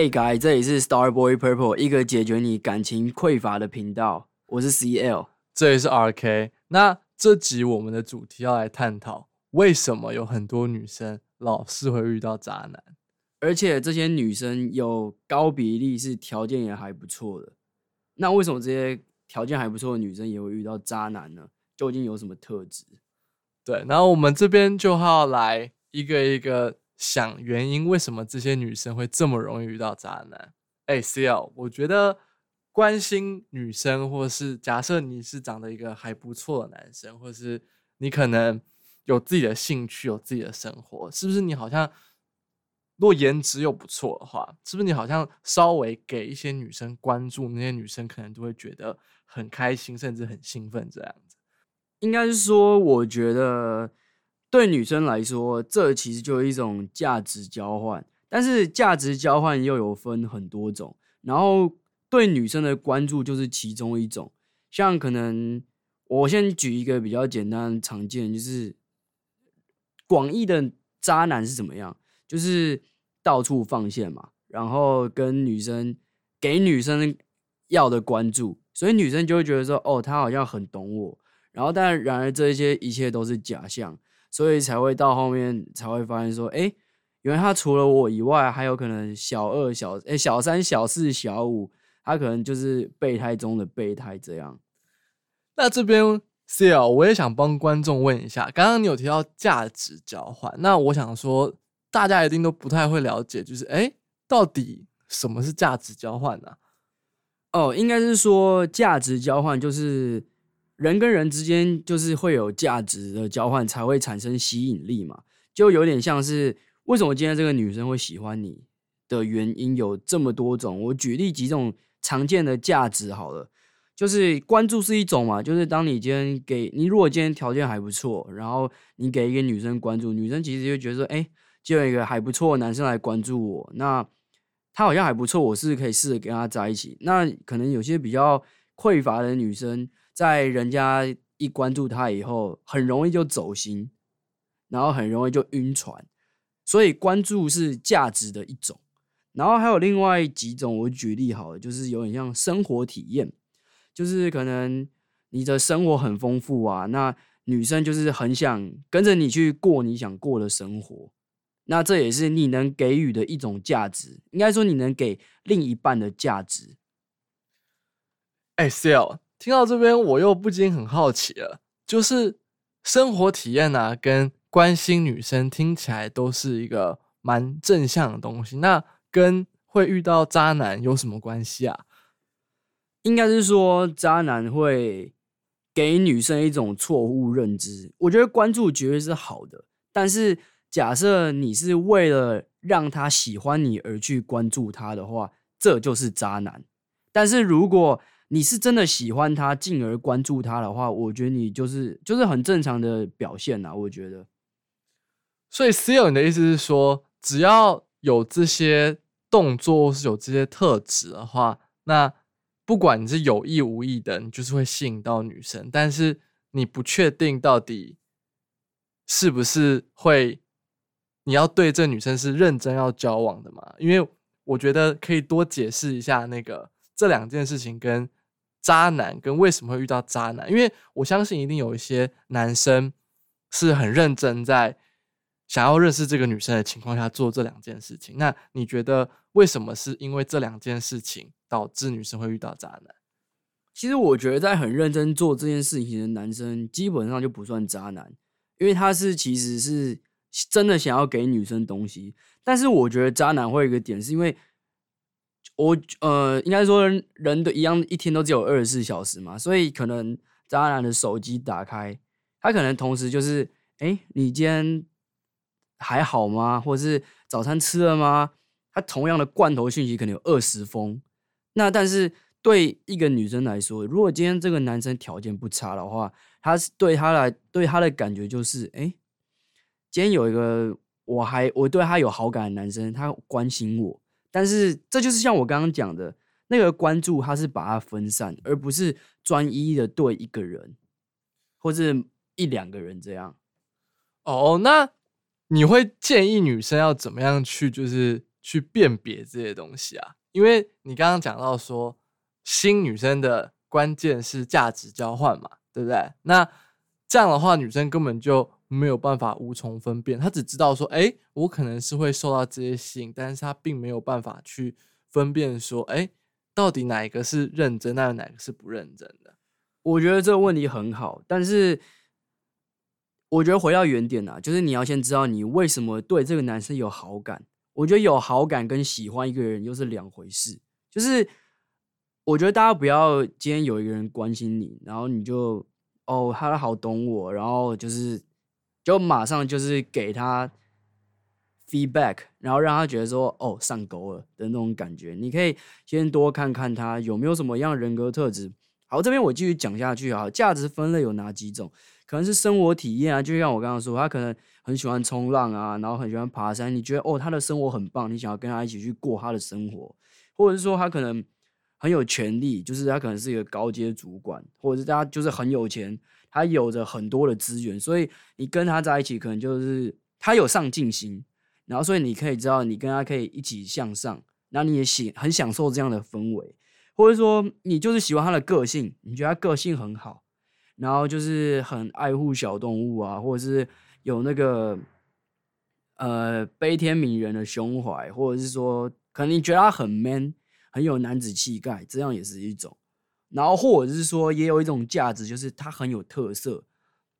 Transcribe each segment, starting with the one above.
Hey guys，这里是 Starboy Purple，一个解决你感情匮乏的频道。我是 CL，这里是 RK。那这集我们的主题要来探讨，为什么有很多女生老是会遇到渣男，而且这些女生有高比例是条件也还不错的。那为什么这些条件还不错的女生也会遇到渣男呢？究竟有什么特质？对，然后我们这边就要来一个一个。想原因，为什么这些女生会这么容易遇到渣男？哎，CL，我觉得关心女生，或是假设你是长得一个还不错的男生，或是你可能有自己的兴趣，有自己的生活，是不是？你好像若颜值又不错的话，是不是？你好像稍微给一些女生关注，那些女生可能都会觉得很开心，甚至很兴奋这样子。应该是说，我觉得。对女生来说，这其实就是一种价值交换。但是价值交换又有分很多种，然后对女生的关注就是其中一种。像可能我先举一个比较简单常见，就是广义的渣男是怎么样？就是到处放线嘛，然后跟女生给女生要的关注，所以女生就会觉得说，哦，他好像很懂我。然后，但然而这些一切都是假象。所以才会到后面才会发现说，哎，原来他除了我以外，还有可能小二、小哎小三、小四、小五，他可能就是备胎中的备胎这样。那这边 C L，我也想帮观众问一下，刚刚你有提到价值交换，那我想说，大家一定都不太会了解，就是哎，到底什么是价值交换呢？哦，应该是说价值交换就是。人跟人之间就是会有价值的交换，才会产生吸引力嘛。就有点像是为什么今天这个女生会喜欢你的原因有这么多种。我举例几种常见的价值好了，就是关注是一种嘛，就是当你今天给你，如果今天条件还不错，然后你给一个女生关注，女生其实就觉得说，哎，就有一个还不错的男生来关注我，那他好像还不错，我是可以试着跟他在一起。那可能有些比较匮乏的女生。在人家一关注他以后，很容易就走心，然后很容易就晕船，所以关注是价值的一种。然后还有另外几种，我举例好了，就是有点像生活体验，就是可能你的生活很丰富啊，那女生就是很想跟着你去过你想过的生活，那这也是你能给予的一种价值，应该说你能给另一半的价值。哎，sell。听到这边，我又不禁很好奇了，就是生活体验啊，跟关心女生听起来都是一个蛮正向的东西，那跟会遇到渣男有什么关系啊？应该是说，渣男会给女生一种错误认知。我觉得关注绝对是好的，但是假设你是为了让他喜欢你而去关注他的话，这就是渣男。但是如果你是真的喜欢他，进而关注他的话，我觉得你就是就是很正常的表现呐。我觉得，所以 C 友，你的意思是说，只要有这些动作或是有这些特质的话，那不管你是有意无意的，你就是会吸引到女生。但是你不确定到底是不是会，你要对这女生是认真要交往的嘛？因为我觉得可以多解释一下那个这两件事情跟。渣男跟为什么会遇到渣男？因为我相信一定有一些男生是很认真在想要认识这个女生的情况下做这两件事情。那你觉得为什么是因为这两件事情导致女生会遇到渣男？其实我觉得在很认真做这件事情的男生基本上就不算渣男，因为他是其实是真的想要给女生东西。但是我觉得渣男会有一个点是因为。我呃，应该说人的一样，一天都只有二十四小时嘛，所以可能渣男的手机打开，他可能同时就是，哎，你今天还好吗？或者是早餐吃了吗？他同样的罐头讯息可能有二十封。那但是对一个女生来说，如果今天这个男生条件不差的话，他是对他来对他的感觉就是，哎，今天有一个我还我对他有好感的男生，他关心我。但是这就是像我刚刚讲的那个关注，他是把它分散，而不是专一的对一个人，或是一两个人这样。哦，那你会建议女生要怎么样去，就是去辨别这些东西啊？因为你刚刚讲到说，新女生的关键是价值交换嘛，对不对？那这样的话，女生根本就没有办法无从分辨，她只知道说，哎，我可能是会受到这些吸引，但是她并没有办法去分辨说，哎，到底哪一个是认真，那哪个是不认真的？我觉得这个问题很好，但是我觉得回到原点啊，就是你要先知道你为什么对这个男生有好感。我觉得有好感跟喜欢一个人又是两回事。就是我觉得大家不要今天有一个人关心你，然后你就哦他好懂我，然后就是就马上就是给他 feedback，然后让他觉得说哦上钩了的那种感觉。你可以先多看看他有没有什么样人格特质。好，这边我继续讲下去啊。价值分类有哪几种？可能是生活体验啊，就像我刚刚说，他可能很喜欢冲浪啊，然后很喜欢爬山。你觉得哦，他的生活很棒，你想要跟他一起去过他的生活，或者是说他可能很有权利，就是他可能是一个高阶主管，或者是他就是很有钱，他有着很多的资源，所以你跟他在一起，可能就是他有上进心，然后所以你可以知道，你跟他可以一起向上，那你也喜很享受这样的氛围。或者说你就是喜欢他的个性，你觉得他个性很好，然后就是很爱护小动物啊，或者是有那个呃悲天悯人的胸怀，或者是说可能你觉得他很 man，很有男子气概，这样也是一种。然后或者是说也有一种价值，就是他很有特色，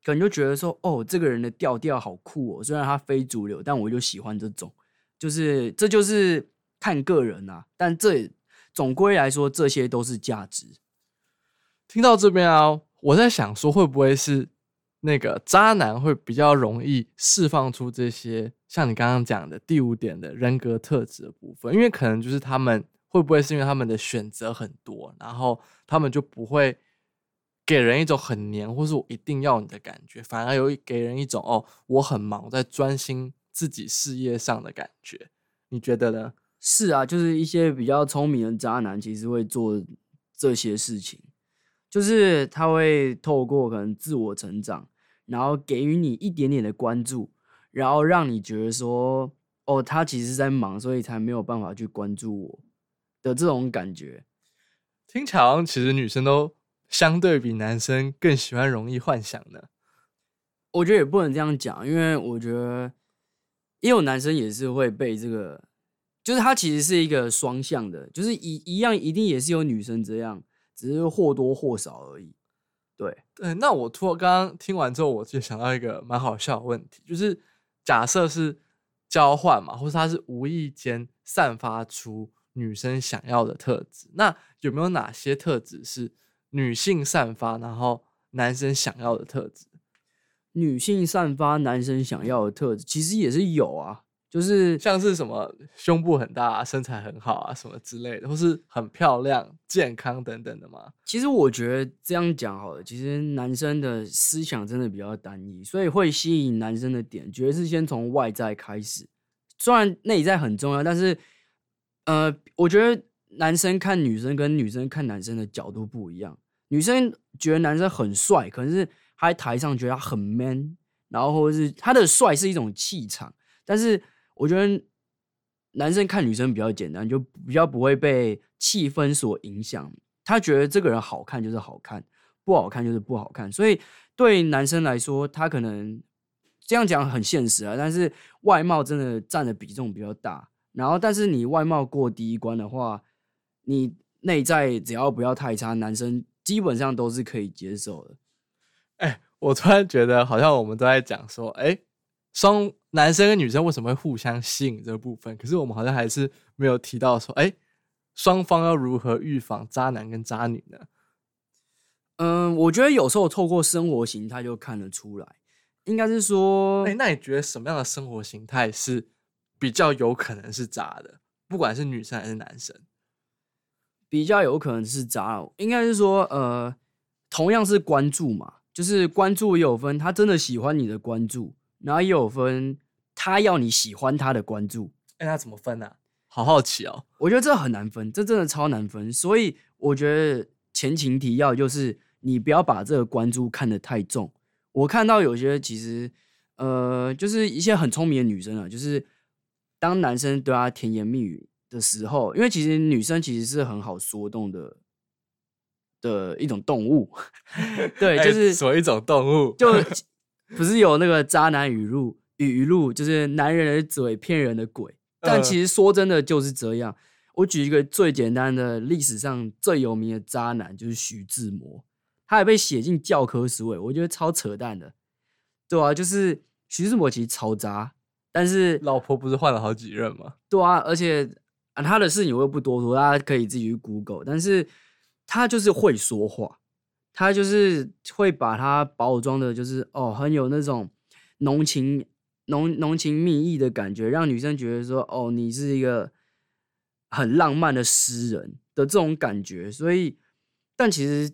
可能就觉得说哦这个人的调调好酷哦，虽然他非主流，但我就喜欢这种。就是这就是看个人啊，但这。总归来说，这些都是价值。听到这边啊，我在想说，会不会是那个渣男会比较容易释放出这些，像你刚刚讲的第五点的人格特质的部分？因为可能就是他们会不会是因为他们的选择很多，然后他们就不会给人一种很黏，或是我一定要你的感觉，反而有给人一种哦，我很忙，在专心自己事业上的感觉。你觉得呢？是啊，就是一些比较聪明的渣男，其实会做这些事情，就是他会透过可能自我成长，然后给予你一点点的关注，然后让你觉得说，哦，他其实在忙，所以才没有办法去关注我的这种感觉。听起来其实女生都相对比男生更喜欢容易幻想的。我觉得也不能这样讲，因为我觉得也有男生也是会被这个。就是他其实是一个双向的，就是一一样一定也是有女生这样，只是或多或少而已。对对，那我突然刚刚听完之后，我就想到一个蛮好笑的问题，就是假设是交换嘛，或者他是无意间散发出女生想要的特质，那有没有哪些特质是女性散发，然后男生想要的特质？女性散发男生想要的特质，其实也是有啊。就是像是什么胸部很大、身材很好啊，什么之类的，或是很漂亮、健康等等的嘛？其实我觉得这样讲好了。其实男生的思想真的比较单一，所以会吸引男生的点，绝对是先从外在开始。虽然内在很重要，但是呃，我觉得男生看女生跟女生看男生的角度不一样。女生觉得男生很帅，可能是他在台上觉得他很 man，然后或者是他的帅是一种气场，但是。我觉得男生看女生比较简单，就比较不会被气氛所影响。他觉得这个人好看就是好看，不好看就是不好看。所以对男生来说，他可能这样讲很现实啊。但是外貌真的占的比重比较大。然后，但是你外貌过第一关的话，你内在只要不要太差，男生基本上都是可以接受的。哎，我突然觉得好像我们都在讲说，哎。双男生跟女生为什么会互相吸引这个部分？可是我们好像还是没有提到说，哎，双方要如何预防渣男跟渣女呢？嗯，我觉得有时候透过生活形态就看得出来，应该是说，哎，那你觉得什么样的生活形态是比较有可能是渣的？不管是女生还是男生，比较有可能是渣，应该是说，呃，同样是关注嘛，就是关注也有分，他真的喜欢你的关注。然后也有分，他要你喜欢他的关注，哎，他怎么分呢？好好奇哦。我觉得这很难分，这真的超难分。所以我觉得前情提要就是，你不要把这个关注看得太重。我看到有些其实，呃，就是一些很聪明的女生啊，就是当男生对她甜言蜜语的时候，因为其实女生其实是很好说动的的一种动物，对，哎就是什么一种动物？就 不是有那个渣男语录语录，就是男人的嘴骗人的鬼。但嗯其实说真的就是这样。我举一个最简单的历史上最有名的渣男，就是徐志摩，他也被写进教科书诶，我觉得超扯淡的。对啊，就是徐志摩其实超渣，但是老婆不是换了好几任吗？对啊，而且啊，他的事情我又不多说，大家可以自己去 Google。但是他就是会说话，他就是会把他包装的，就是哦，很有那种浓情浓浓情蜜意的感觉，让女生觉得说哦，你是一个很浪漫的诗人的这种感觉。所以，但其实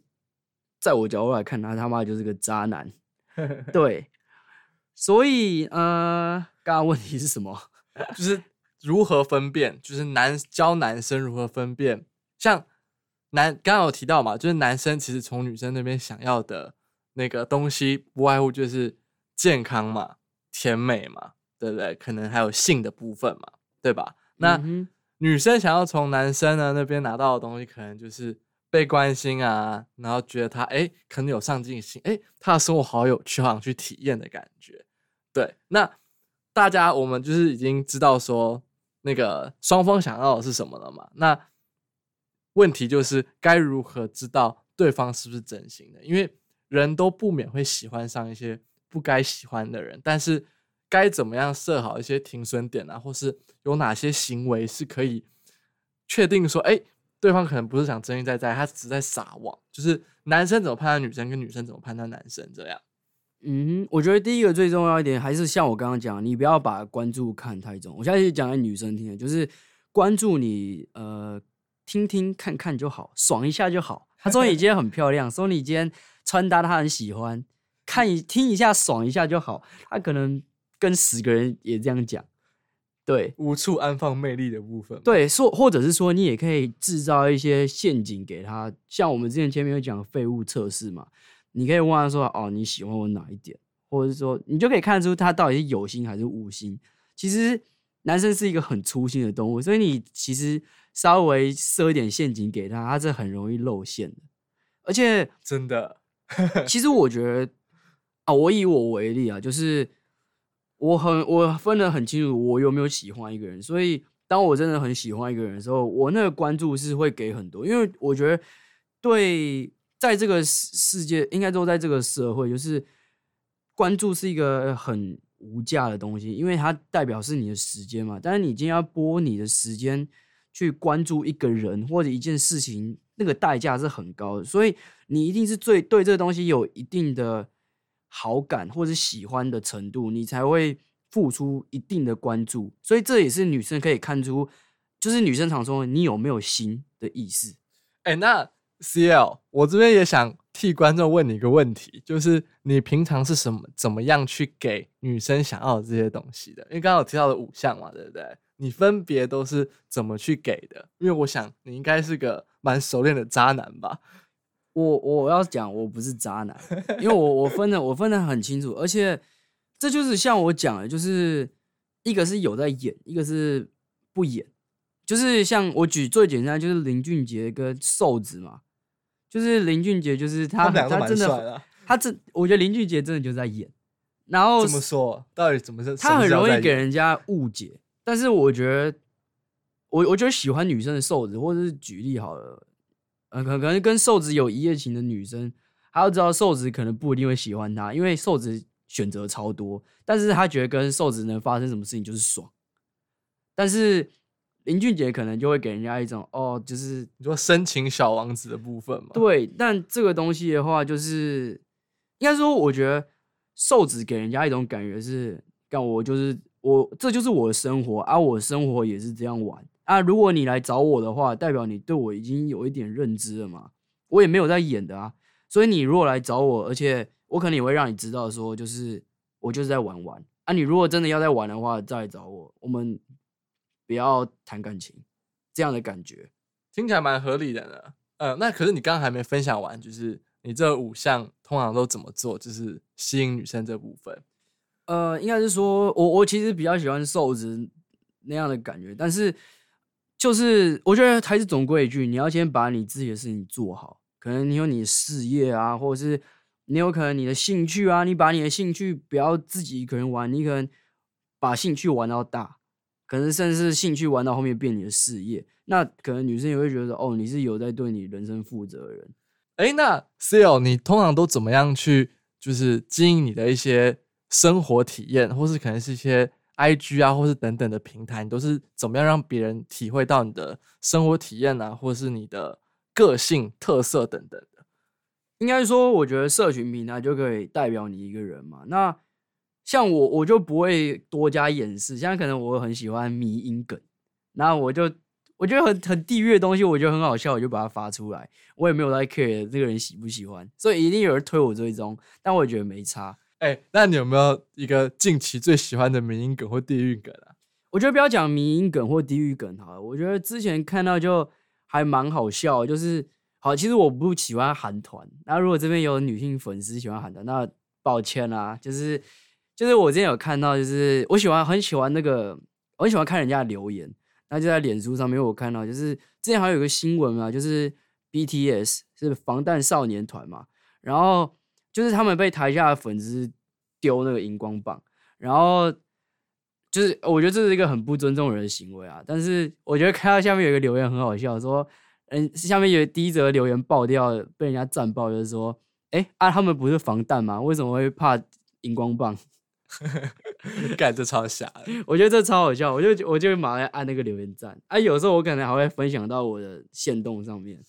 在我角度来看，他他妈就是个渣男。对，所以呃，刚刚问题是什么？就是如何分辨，就是男教男生如何分辨，像男刚刚有提到嘛，就是男生其实从女生那边想要的那个东西，不外乎就是健康嘛、甜美嘛，对不对？可能还有性的部分嘛，对吧？那、嗯女生想要从男生呢那边拿到的东西，可能就是被关心啊，然后觉得他哎可能有上进心，哎他的生活好有趣，好想去体验的感觉。对，那大家我们就是已经知道说那个双方想要的是什么了嘛？那问题就是该如何知道对方是不是真心的？因为人都不免会喜欢上一些不该喜欢的人，但是该怎么样设好一些停损点啊，或是有哪些行为是可以确定说，哎，对方可能不是想真心在在，他只在撒网。就是男生怎么判断女生，跟女生怎么判断男生这样。嗯，我觉得第一个最重要一点还是像我刚刚讲，你不要把关注看太重。我现在是讲给女生听的，就是关注你呃听听看看就好，爽一下就好。他说你今天很漂亮，说你今天穿搭她很喜欢，看一听一下爽一下就好。她可能跟十个人也这样讲，对无处安放魅力的部分嘛。对，说或者是说你也可以制造一些陷阱给她，像我们之前前面有讲废物测试嘛，你可以问他说哦你喜欢我哪一点，或者是说你就可以看出他到底是有心还是无心。其实男生是一个很粗心的动物，所以你其实稍微设一点陷阱给他，他是很容易露馅的。而且真的，其实我觉得啊，我以我为例啊，就是我很我分得很清楚，我有没有喜欢一个人。所以当我真的很喜欢一个人的时候，我那个关注是会给很多，因为我觉得对在这个世世界，应该说在这个社会，就是关注是一个很无价的东西，因为它代表是你的时间嘛。但是你今天要拨你的时间去关注一个人或者一件事情，那个代价是很高的，所以你一定是最对这个东西有一定的好感或者喜欢的程度，你才会付出一定的关注。所以这也是女生可以看出，就是女生常说你有没有心的意思。哎、那 CL，我这边也想替观众问你一个问题，就是你平常是什么怎么样去给女生想要的这些东西的？因为刚刚有提到的五项嘛，对不对？你分别都是怎么去给的？因为我想你应该是个蛮熟练的渣男吧？我我要讲，我不是渣男，因为我我分的我分的很清楚，而且这就是像我讲的，就是一个是有在演，一个是不演。就是像我举最简单，就是林俊杰跟瘦子嘛，就是林俊杰，就是他他真的。他真，我觉得林俊杰真的就在演，然后怎么说？到底怎么是？他很容易给人家误解。但是我觉得，我我觉得喜欢女生的瘦子，或者是举例好了，呃，可可能跟瘦子有一夜情的女生，还要知道瘦子可能不一定会喜欢他，因为瘦子选择超多，但是他觉得跟瘦子能发生什么事情就是爽。但是林俊杰可能就会给人家一种哦，就是你说深情小王子的部分嘛？对，但这个东西的话，就是应该说，我觉得瘦子给人家一种感觉是，干我就是我，这就是我的生活啊，我的生活也是这样玩啊。如果你来找我的话，代表你对我已经有一点认知了嘛，我也没有在演的啊。所以你如果来找我，而且我可能也会让你知道说，就是我就是在玩玩啊。你如果真的要在玩的话，再来找我，我们不要谈感情，这样的感觉。听起来蛮合理的呢。呃，那可是你刚刚还没分享完，就是你这五项通常都怎么做，就是吸引女生这部分。呃，应该是说，我我其实比较喜欢瘦子那样的感觉。但是就是我觉得还是总归一句，你要先把你自己的事情做好。可能你有你的事业啊，或者是你有可能你的兴趣啊，你把你的兴趣不要自己一个人玩，你可能把兴趣玩到大，可能甚至兴趣玩到后面变你的事业。那可能女生也会觉得哦，你是有在对你人生负责的人。哎，那 C L，你通常都怎么样去就是经营你的一些生活体验，或是可能是一些 I G 啊，或是等等的平台，你都是怎么样让别人体会到你的生活体验啊，或是你的个性特色等等的？应该说，我觉得社群平台就可以代表你一个人嘛。那像我，我就不会多加掩饰。现在可能我很喜欢迷音梗，那我就。我觉得很很地狱的东西，我觉得很好笑，我就把它发出来。我也没有在 care 这个人喜不喜欢，所以一定有人推我追踪，但我也觉得没差。哎，那你有没有一个近期最喜欢的迷音梗或地狱梗啊？我觉得不要讲迷音梗或地狱梗好了。我觉得之前看到就还蛮好笑，就是好，其实我不喜欢韩团。那如果这边有女性粉丝喜欢韩团，那抱歉啦，就是就是我之前有看到，就是我喜欢很喜欢那个，我很喜欢看人家的留言。那就在脸书上面，我看到就是之前好像有个新闻嘛，就是 BTS 是防弹少年团嘛，然后就是他们被台下的粉丝丢那个荧光棒，然后就是我觉得这是一个很不尊重人的行为啊。但是我觉得看到下面有一个留言很好笑，说嗯，下面有第一则留言爆掉，被人家赞爆，就是说，哎啊，他们不是防弹吗？为什么会怕荧光棒？干这超傻的，我觉得这超好笑，我就我就马上按那个留言赞啊，有时候我可能还会分享到我的线动上面，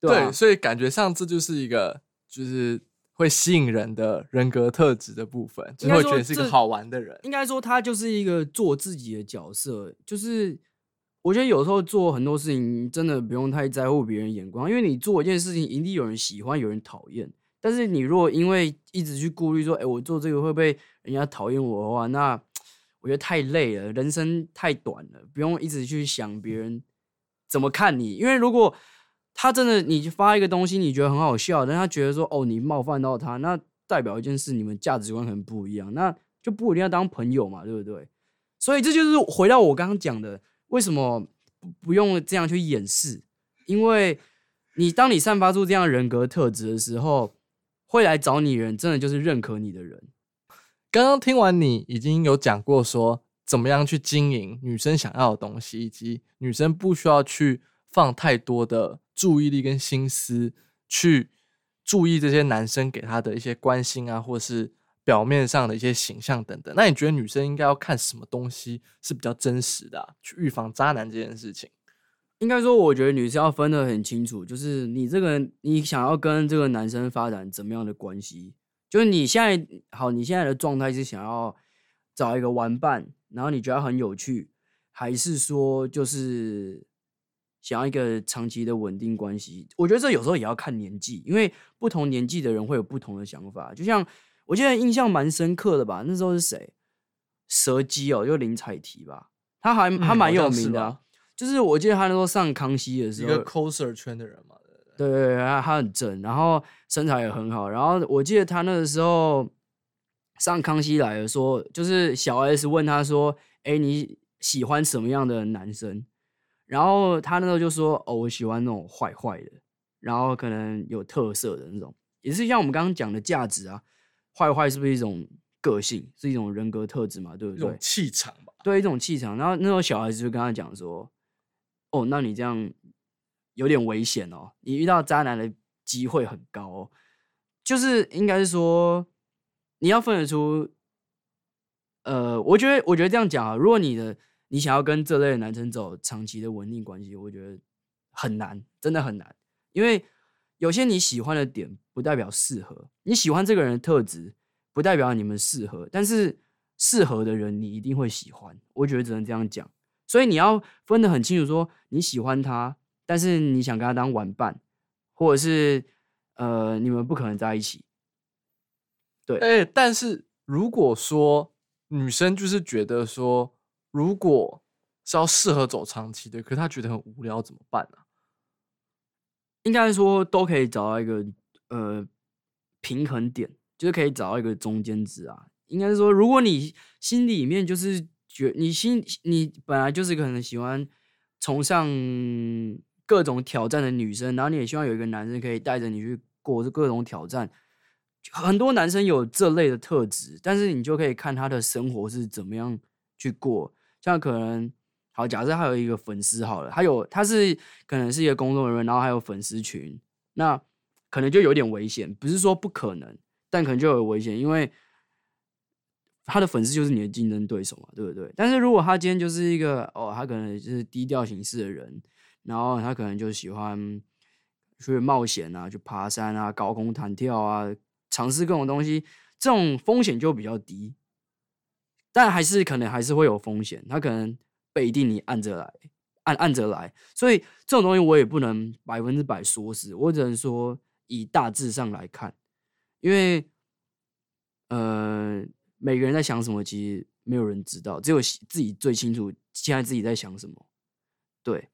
对，所以感觉上这就是一个就是会吸引人的人格特质的部分，就会觉得是一个好玩的人。应该说他就是一个做自己的角色，就是我觉得有时候做很多事情真的不用太在乎别人眼光，因为你做一件事情一定有人喜欢，有人讨厌。但是你如果因为一直去顾虑说，哎，我做这个会不会人家讨厌我的话，那我觉得太累了，人生太短了，不用一直去想别人怎么看你。因为如果他真的你发一个东西，你觉得很好笑，但他觉得说，哦，你冒犯到他，那代表一件事，你们价值观很不一样，那就不一定要当朋友嘛，对不对？所以这就是回到我刚刚讲的，为什么不用这样去掩饰？因为你当你散发出这样人格特质的时候。会来找你人，真的就是认可你的人。刚刚听完你已经有讲过，说怎么样去经营女生想要的东西，以及女生不需要去放太多的注意力跟心思去注意这些男生给她的一些关心啊，或是表面上的一些形象等等。那你觉得女生应该要看什么东西是比较真实的，去预防渣男这件事情？应该说，我觉得女生要分得很清楚，就是你这个你想要跟这个男生发展怎么样的关系，就是你现在好，你现在的状态是想要找一个玩伴，然后你觉得很有趣，还是说就是想要一个长期的稳定关系？我觉得这有时候也要看年纪，因为不同年纪的人会有不同的想法。就像我现在印象蛮深刻的吧，那时候是谁？蛇姬哦，就林采缇吧，她还他蛮有名的。就是我记得他那时候上康熙的时候，一个 coser 圈的人嘛，对对对，他他很正，然后身材也很好。然后我记得他那个时候上康熙来了，说就是小 S 问他说：“哎，你喜欢什么样的男生？”然后他那时候就说：“哦，我喜欢那种坏坏的，然后可能有特色的那种，也是像我们刚刚讲的价值啊，坏坏是不是一种个性，是一种人格特质嘛？对不对？气场吧，对，一种气场。然后那时候小孩子就跟他讲说。哦，那你这样有点危险哦。你遇到渣男的机会很高哦。就是应该是说，你要分得出，呃，我觉得，我觉得这样讲啊，如果你的你想要跟这类男生走长期的稳定关系，我觉得很难，真的很难。因为有些你喜欢的点不代表适合，你喜欢这个人的特质不代表你们适合，但是适合的人你一定会喜欢。我觉得只能这样讲。所以你要分得很清楚，说你喜欢他，但是你想跟他当玩伴，或者是呃，你们不可能在一起。对，哎，但是如果说女生就是觉得说，如果是要适合走长期的，可是她觉得很无聊，怎么办呢？应该说都可以找到一个呃平衡点，就是可以找到一个中间值啊。应该是说，如果你心里面就是。觉你心你本来就是可能喜欢崇尚各种挑战的女生，然后你也希望有一个男生可以带着你去过各种挑战。很多男生有这类的特质，但是你就可以看他的生活是怎么样去过。像可能好，假设他有一个粉丝好了，他有他是可能是一个工作人员，然后还有粉丝群，那可能就有点危险。不是说不可能，但可能就有危险，因为他的粉丝就是你的竞争对手嘛，对不对？但是如果他今天就是一个哦，他可能就是低调行事的人，然后他可能就喜欢去冒险啊，去爬山啊，高空弹跳啊。尝试各种东西，这种风险就比较低，但还是可能还是会有风险。他可能背定你按着来，按按着来，所以这种东西我也不能百分之百说死，我只能说以大致上来看，因为呃每个人在想什么，其实没有人知道，只有自己最清楚现在自己在想什么。对，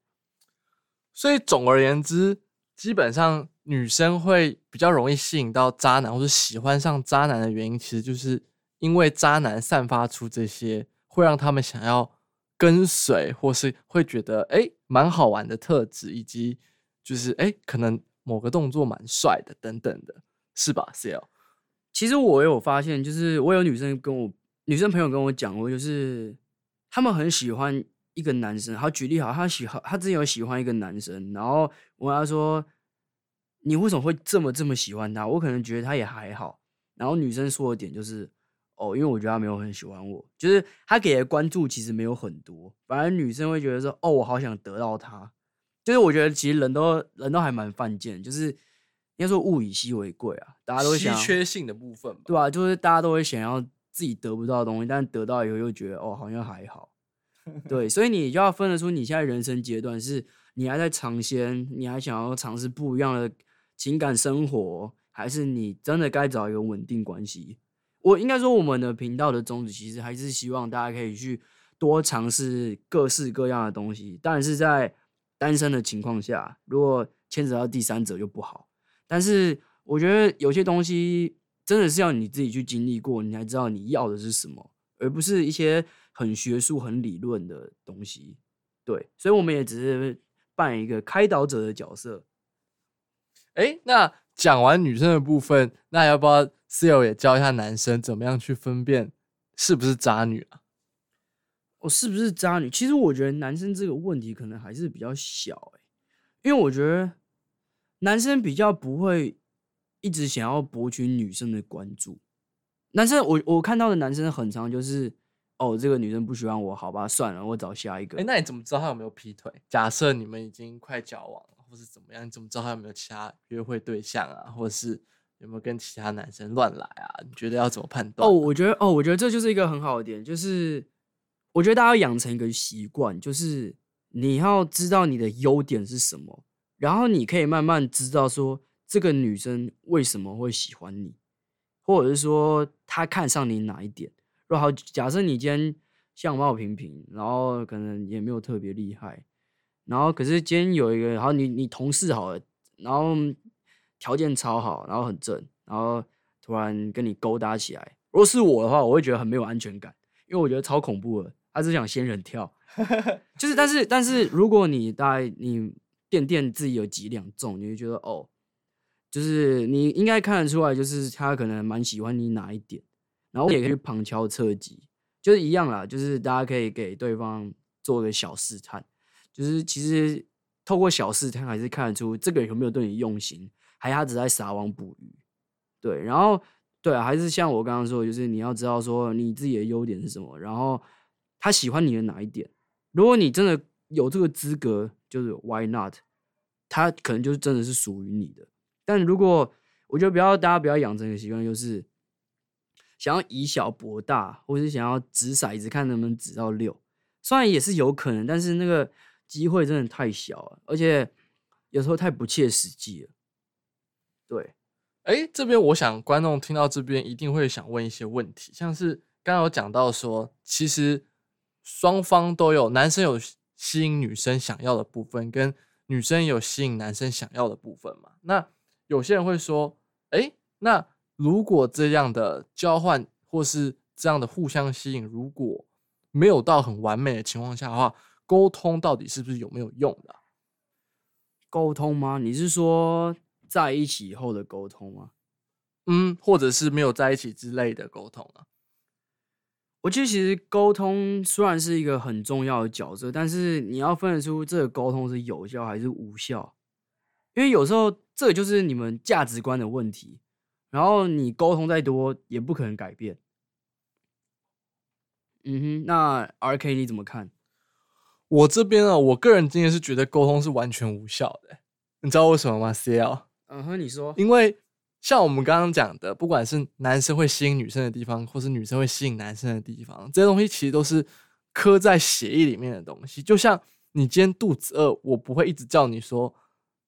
所以总而言之，基本上。女生会比较容易吸引到渣男，或者喜欢上渣男的原因，其实就是因为渣男散发出这些会让他们想要跟随，或是会觉得哎蛮好玩的特质，以及就是哎可能某个动作蛮帅的等等的，是吧？C L，其实我有发现，就是我有女生跟我女生朋友跟我讲过，就是他们很喜欢一个男生。好，举例好，他喜欢他之前有喜欢一个男生，然后我跟他说。你为什么会这么这么喜欢他？我可能觉得他也还好。然后女生说的点就是，哦，因为我觉得他没有很喜欢我，就是他给的关注其实没有很多。反而女生会觉得说，哦，我好想得到他。就是我觉得其实人都人都还蛮犯贱，就是应该说物以稀为贵啊，大家都会想缺性的部分，对啊？就是大家都会想要自己得不到的东西，但得到以后又觉得，哦，好像还好。对，所以你就要分得出你现在人生阶段是你还在尝鲜，你还想要尝试不一样的。情感生活，还是你真的该找一个稳定关系？我应该说，我们的频道的宗旨其实还是希望大家可以去多尝试各式各样的东西。但是在单身的情况下，如果牵扯到第三者就不好。但是我觉得有些东西真的是要你自己去经历过，你才知道你要的是什么，而不是一些很学术、很理论的东西。对，所以我们也只是扮演一个开导者的角色。哎，那讲完女生的部分，那要不要 C L 也教一下男生怎么样去分辨是不是渣女啊？我是不是渣女？其实我觉得男生这个问题可能还是比较小哎，因为我觉得男生比较不会一直想要博取女生的关注。男生，我我看到的男生很常就是，哦，这个女生不喜欢我，好吧，算了，我找下一个。哎，那你怎么知道他有没有劈腿？假设你们已经快交往了。或是怎么样？你怎么知道他有没有其他约会对象啊？或者是有没有跟其他男生乱来啊？你觉得要怎么判断？哦，我觉得哦，我觉得这就是一个很好的点，就是我觉得大家要养成一个习惯，就是你要知道你的优点是什么，然后你可以慢慢知道说这个女生为什么会喜欢你，或者是说她看上你哪一点。若好，假设你今天相貌平平，然后可能也没有特别厉害。然后，可是今天有一个，然后你你同事好了，然后条件超好，然后很正，然后突然跟你勾搭起来。如果是我的话，我会觉得很没有安全感，因为我觉得超恐怖的。他只想仙人跳，就是，但是，但是如果你大概你垫垫自己有几两重，你就觉得哦，就是你应该看得出来，就是他可能蛮喜欢你哪一点，然后也可以旁敲侧击，就是一样啦，就是大家可以给对方做个小试探。就是其实透过小试探还是看得出这个人有没有对你用心，还是他只在撒网捕鱼。对，然后对，还是像我刚刚说，就是你要知道说你自己的优点是什么，然后他喜欢你的哪一点。如果你真的有这个资格，就是 Why not？他可能就是真的是属于你的。但如果我觉得不要大家不要养成一个习惯，就是想要以小博大，或是想要掷骰子看能不能掷到六，虽然也是有可能，但是那个。机会真的太小了，而且有时候太不切实际了。对，哎，这边我想观众听到这边一定会想问一些问题，像是刚刚有讲到说，其实双方都有，男生有吸引女生想要的部分，跟女生有吸引男生想要的部分嘛？那有些人会说，哎，那如果这样的交换或是这样的互相吸引，如果没有到很完美的情况下的话，沟通到底是不是有没有用的啊？沟通吗？你是说在一起以后的沟通吗？嗯，或者是没有在一起之类的沟通啊？我觉得其实沟通虽然是一个很重要的角色，但是你要分得出这个沟通是有效还是无效，因为有时候这个就是你们价值观的问题，然后你沟通再多也不可能改变。嗯哼，那 R K 你怎么看？我这边啊，我个人今天是觉得沟通是完全无效的。你知道为什么吗？C L，嗯哼，你说，因为像我们刚刚讲的，不管是男生会吸引女生的地方，或是女生会吸引男生的地方，这些东西其实都是刻在血液里面的东西。就像你今天肚子饿，我不会一直叫你说，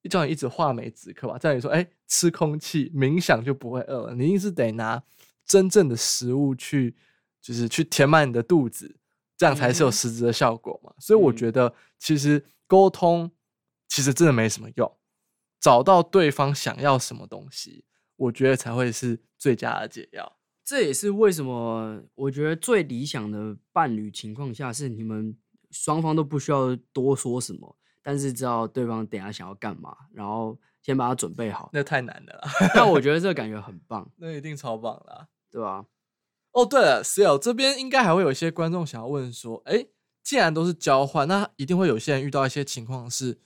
叫你一直画眉止渴吧？叫你说，哎，吃空气、冥想就不会饿了。你一定是得拿真正的食物去，就是去填满你的肚子，这样才是有嗯实质的效果嘛。所以我嗯觉得，其实沟通其实真的没什么用，找到对方想要什么东西。我觉得才会是最佳的解药。这也是为什么我觉得最理想的伴侣情况下是你们双方都不需要多说什么，但是知道对方等下想要干嘛，然后先把它准备好。那太难了啦，但我觉得这个 感觉很棒，那一定超棒啦。对吧？哦，对了 c l 这边应该还会有一些观众想要问说，哎，既然都是交换，那一定会有些人遇到一些情况是，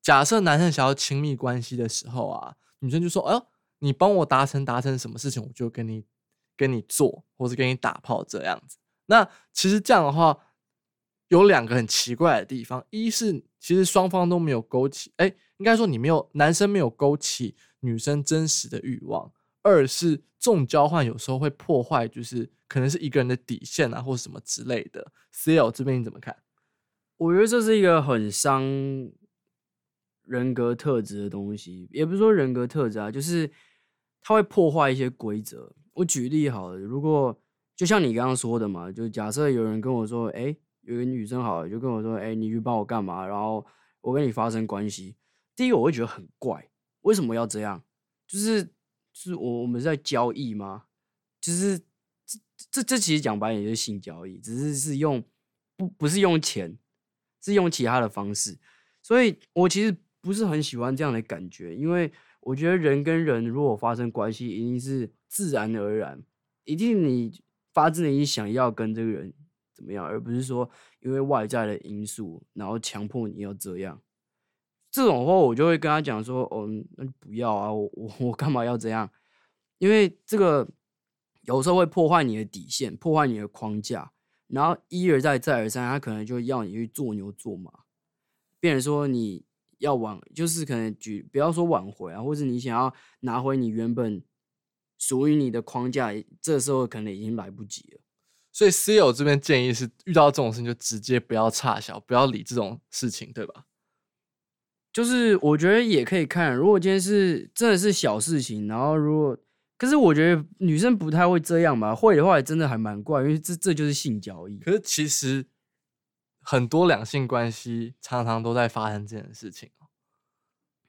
假设男生想要亲密关系的时候啊，女生就说，哎呦，你帮我达成达成什么事情，我就跟你跟你做，或是跟你打炮这样子。那其实这样的话，有两个很奇怪的地方，一是其实双方都没有勾起，哎，应该说你没有男生没有勾起女生真实的欲望。二是这种交换有时候会破坏，就是可能是一个人的底线啊，或什么之类的。C L 这边你怎么看？我觉得这是一个很伤人格特质的东西，也不是说人格特质啊，就是它会破坏一些规则。我举例好了，如果就像你刚刚说的嘛，就假设有人跟我说，哎、有个女生好了，就跟我说，哎、你去帮我干嘛？然后我跟你发生关系，第一个我会觉得很怪，为什么要这样？就是就是我我们是在交易吗？就是这这这其实讲白点就是性交易，只是是用不不是用钱，是用其他的方式。所以我其实不是很喜欢这样的感觉，因为我觉得人跟人如果发生关系，一定是自然而然，一定你发自内心想要跟这个人怎么样，而不是说因为外在的因素，然后强迫你要这样。这种话我就会跟他讲说，哦，那就不要啊，我我我干嘛要这样？因为这个有时候会破坏你的底线，破坏你的框架，然后一而再再而三，他可能就要你去做牛做马，变成说你要挽，就是可能举不要说挽回啊，或者你想要拿回你原本属于你的框架，这时候可能已经来不及了。所以 C L 这边建议是，遇到这种事情就直接不要差小，不要理这种事情，对吧？就是我觉得也可以看，如果今天是真的是小事情，然后如果，可是我觉得女生不太会这样吧，会的话也真的还蛮怪，因为这这就是性交易。可是其实很多两性关系常常都在发生这件事情哦。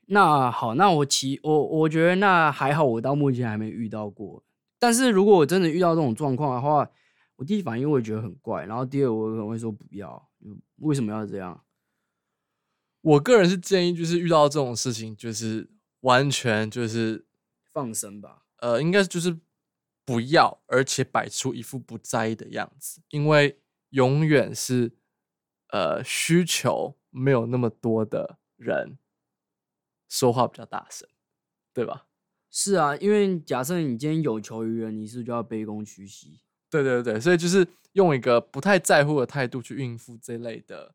那好，那我其我我觉得那还好，我到目前还没遇到过。但是如果我真的遇到这种状况的话，我第一反应会觉得很怪，然后第二我可能会说不要，嗯为什么要这样？我个人是建议，就是遇到这种事情，就是完全就是放生吧。呃，应该就是不要，而且摆出一副不在意的样子，因为永远是呃需求没有那么多的人说话比较大声，对吧？是啊，因为假设你今天有求于人，你是不是就要卑躬屈膝？对对对，所以就是用一个不太在乎的态度去应付这类的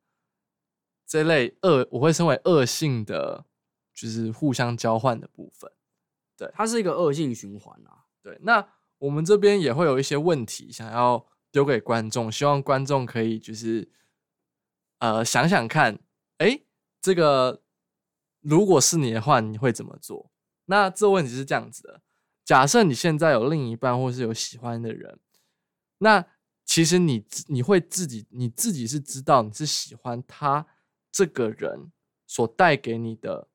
这类恶，我会称为恶性的，就是互相交换的部分。对它是一个恶性循环啊。对，那我们这边也会有一些问题想要丢给观众，希望观众可以就是呃想想看，哎，这个如果是你的话，你会怎么做？那这问题是这样子的：假设你现在有另一半，或是有喜欢的人，那其实你你会自己你自己是知道你是喜欢他这个人所带给你的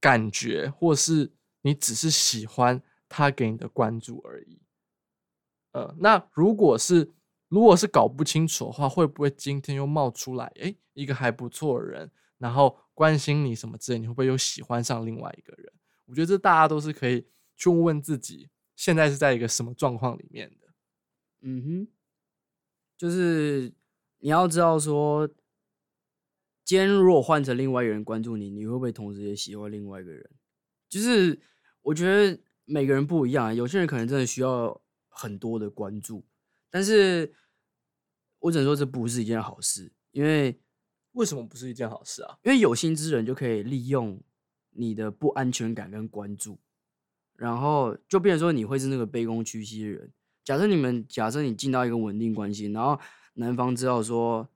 感觉，或是你只是喜欢他给你的关注而已。呃，那如果是如果是搞不清楚的话，会不会今天又冒出来，诶，一个还不错的人，然后关心你什么之类，你会不会又喜欢上另外一个人？我觉得这大家都是可以去问问自己，现在是在一个什么状况里面的。嗯哼，就是你要知道说，今天如果换成另外一个人关注你，你会不会同时也喜欢另外一个人？就是我觉得每个人不一样，有些人可能真的需要很多的关注，但是我只能说这不是一件好事，因为为什么不是一件好事啊？因为有心之人就可以利用你的不安全感跟关注，然后就变成说你会是那个卑躬屈膝的人。假设你们假设你进到一个稳定关系，然后男方知道说，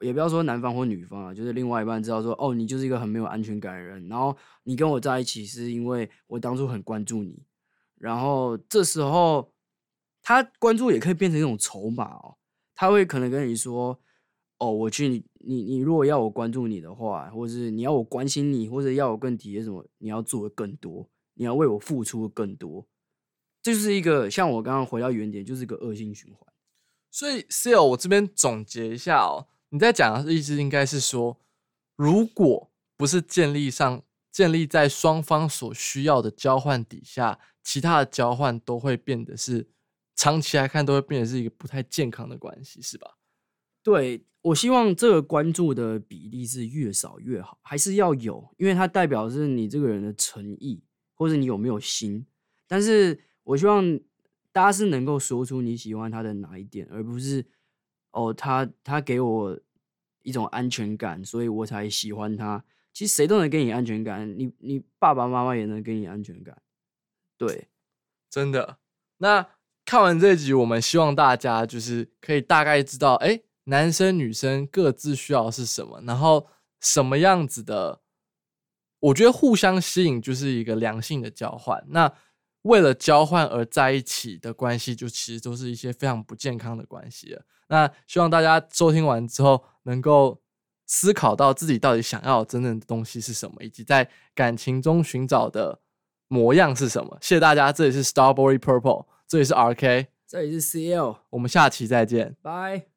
也不要说男方或女方啊，就是另外一半知道说，哦，你就是一个很没有安全感的人，然后你跟我在一起是因为我当初很关注你，然后这时候他关注也可以变成一种筹码哦，他会可能跟你说，哦，我去你你你如果要我关注你的话，或者是你要我关心你，或者要我更体贴什么，你要做的更多，你要为我付出更多。这就是一个像我刚刚回到原点，就是一个恶性循环。所以 s e l 我这边总结一下哦，你在讲的意思应该是说，如果不是建立上建立在双方所需要的交换底下，其他的交换都会变得是长期来看都会变成是一个不太健康的关系，是吧？对我希望这个关注的比例是越少越好，还是要有，因为它代表是你这个人的诚意，或者你有没有心，但是。我希望大家是能够说出你喜欢他的哪一点，而不是哦，他他给我一种安全感，所以我才喜欢他。其实谁都能给你安全感，你你爸爸妈妈也能给你安全感。对，真的。那看完这集，我们希望大家就是可以大概知道，哎，男生女生各自需要是什么，然后什么样子的，我觉得互相吸引就是一个良性的交换。那为了交换而在一起的关系，就其实都是一些非常不健康的关系。那希望大家收听完之后，能够思考到自己到底想要真正的东西是什么，以及在感情中寻找的模样是什么。谢谢大家，这里是 Starboy Purple，这里是 RK，这里是 CL，我们下期再见，拜。